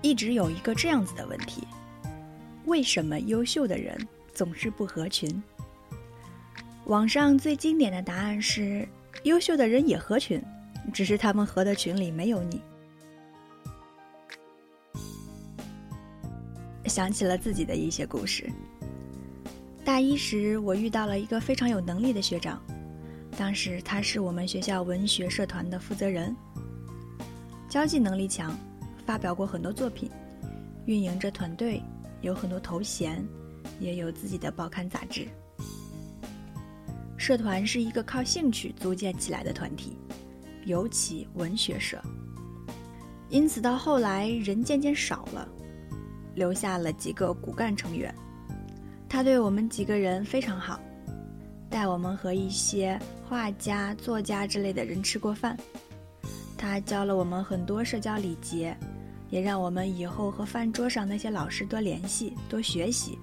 一直有一个这样子的问题：为什么优秀的人总是不合群？网上最经典的答案是：优秀的人也合群，只是他们合的群里没有你。想起了自己的一些故事。大一时，我遇到了一个非常有能力的学长，当时他是我们学校文学社团的负责人，交际能力强，发表过很多作品，运营着团队，有很多头衔，也有自己的报刊杂志。社团是一个靠兴趣组建起来的团体，尤其文学社，因此到后来人渐渐少了。留下了几个骨干成员，他对我们几个人非常好，带我们和一些画家、作家之类的人吃过饭。他教了我们很多社交礼节，也让我们以后和饭桌上那些老师多联系、多学习。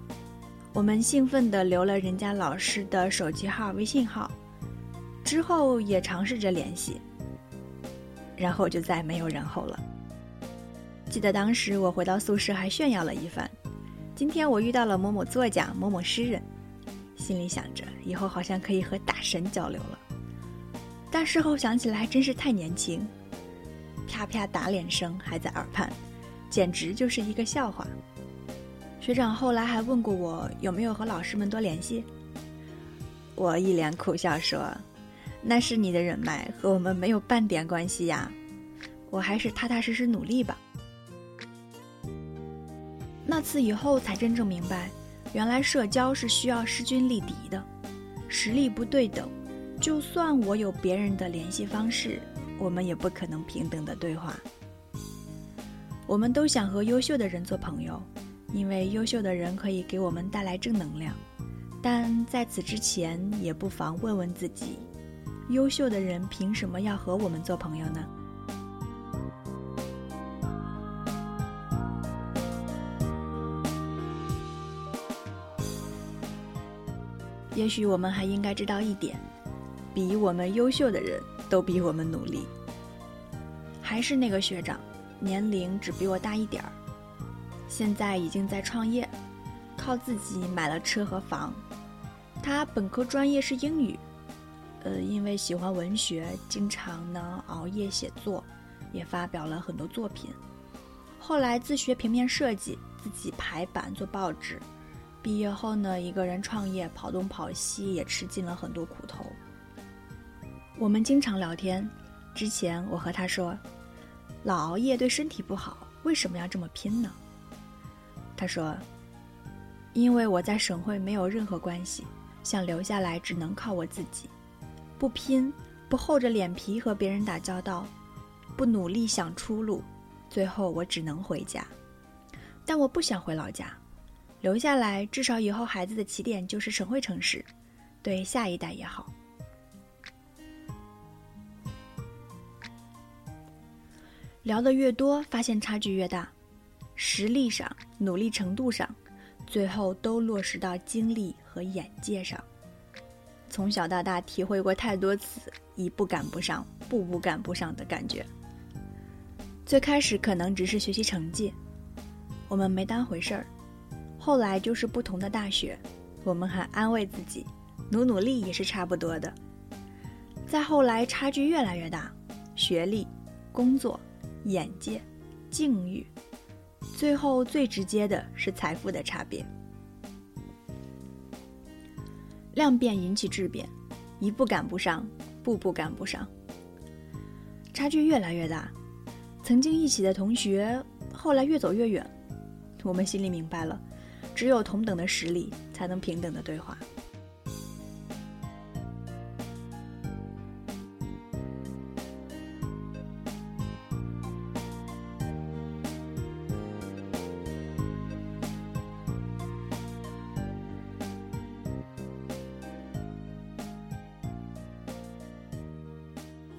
我们兴奋地留了人家老师的手机号、微信号，之后也尝试着联系，然后就再没有然后了。记得当时我回到宿舍还炫耀了一番，今天我遇到了某某作家、某某诗人，心里想着以后好像可以和大神交流了。但事后想起来真是太年轻，啪啪打脸声还在耳畔，简直就是一个笑话。学长后来还问过我有没有和老师们多联系，我一脸苦笑说：“那是你的人脉，和我们没有半点关系呀，我还是踏踏实实努力吧。”那次以后才真正明白，原来社交是需要势均力敌的，实力不对等，就算我有别人的联系方式，我们也不可能平等的对话。我们都想和优秀的人做朋友，因为优秀的人可以给我们带来正能量。但在此之前，也不妨问问自己：优秀的人凭什么要和我们做朋友呢？也许我们还应该知道一点，比我们优秀的人都比我们努力。还是那个学长，年龄只比我大一点儿，现在已经在创业，靠自己买了车和房。他本科专业是英语，呃，因为喜欢文学，经常呢熬夜写作，也发表了很多作品。后来自学平面设计，自己排版做报纸。毕业后呢，一个人创业，跑东跑西，也吃尽了很多苦头。我们经常聊天，之前我和他说，老熬夜对身体不好，为什么要这么拼呢？他说，因为我在省会没有任何关系，想留下来只能靠我自己，不拼，不厚着脸皮和别人打交道，不努力想出路，最后我只能回家。但我不想回老家。留下来，至少以后孩子的起点就是省会城市，对下一代也好。聊得越多，发现差距越大，实力上、努力程度上，最后都落实到精力和眼界上。从小到大，体会过太多次一步赶不上、步步赶不上的感觉。最开始可能只是学习成绩，我们没当回事儿。后来就是不同的大学，我们还安慰自己，努努力也是差不多的。再后来差距越来越大，学历、工作、眼界、境遇，最后最直接的是财富的差别。量变引起质变，一步赶不上，步步赶不上，差距越来越大。曾经一起的同学，后来越走越远，我们心里明白了。只有同等的实力，才能平等的对话。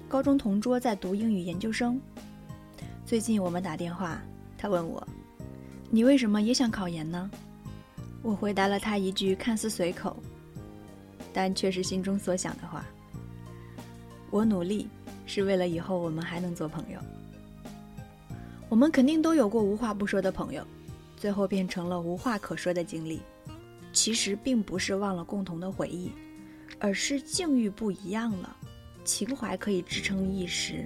高中同桌在读英语研究生，最近我们打电话，他问我：“你为什么也想考研呢？”我回答了他一句看似随口，但却是心中所想的话。我努力是为了以后我们还能做朋友。我们肯定都有过无话不说的朋友，最后变成了无话可说的经历。其实并不是忘了共同的回忆，而是境遇不一样了。情怀可以支撑一时，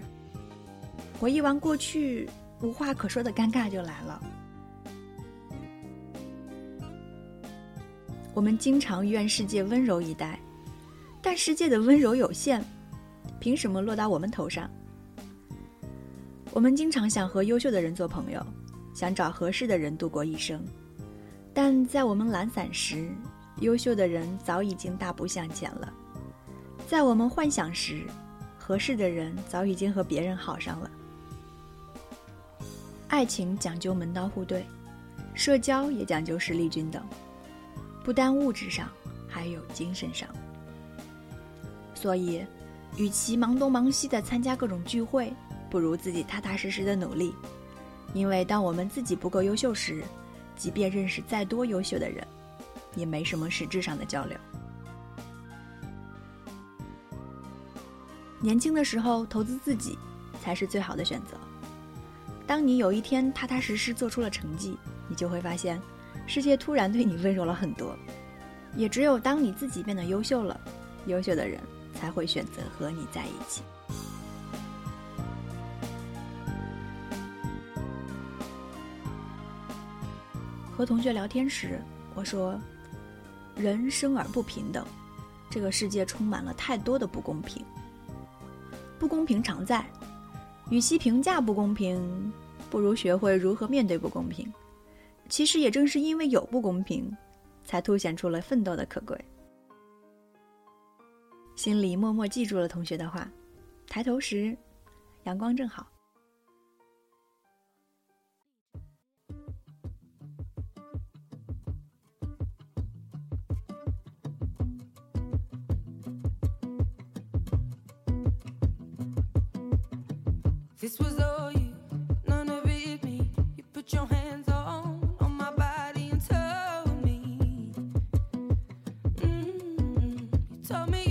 回忆完过去，无话可说的尴尬就来了。我们经常愿世界温柔以待，但世界的温柔有限，凭什么落到我们头上？我们经常想和优秀的人做朋友，想找合适的人度过一生，但在我们懒散时，优秀的人早已经大步向前了；在我们幻想时，合适的人早已经和别人好上了。爱情讲究门当户对，社交也讲究实力均等，不单物质上，还有精神上。所以，与其忙东忙西的参加各种聚会，不如自己踏踏实实的努力，因为当我们自己不够优秀时，即便认识再多优秀的人，也没什么实质上的交流。年轻的时候投资自己，才是最好的选择。当你有一天踏踏实实做出了成绩，你就会发现，世界突然对你温柔了很多。也只有当你自己变得优秀了，优秀的人才会选择和你在一起。和同学聊天时，我说：“人生而不平等，这个世界充满了太多的不公平。不公平常在，与其评价不公平，不如学会如何面对不公平。其实也正是因为有不公平，才凸显出了奋斗的可贵。”心里默默记住了同学的话，抬头时，阳光正好。This was all you, none of it me. You put your hands on on my body and told me. Mm-hmm. You told me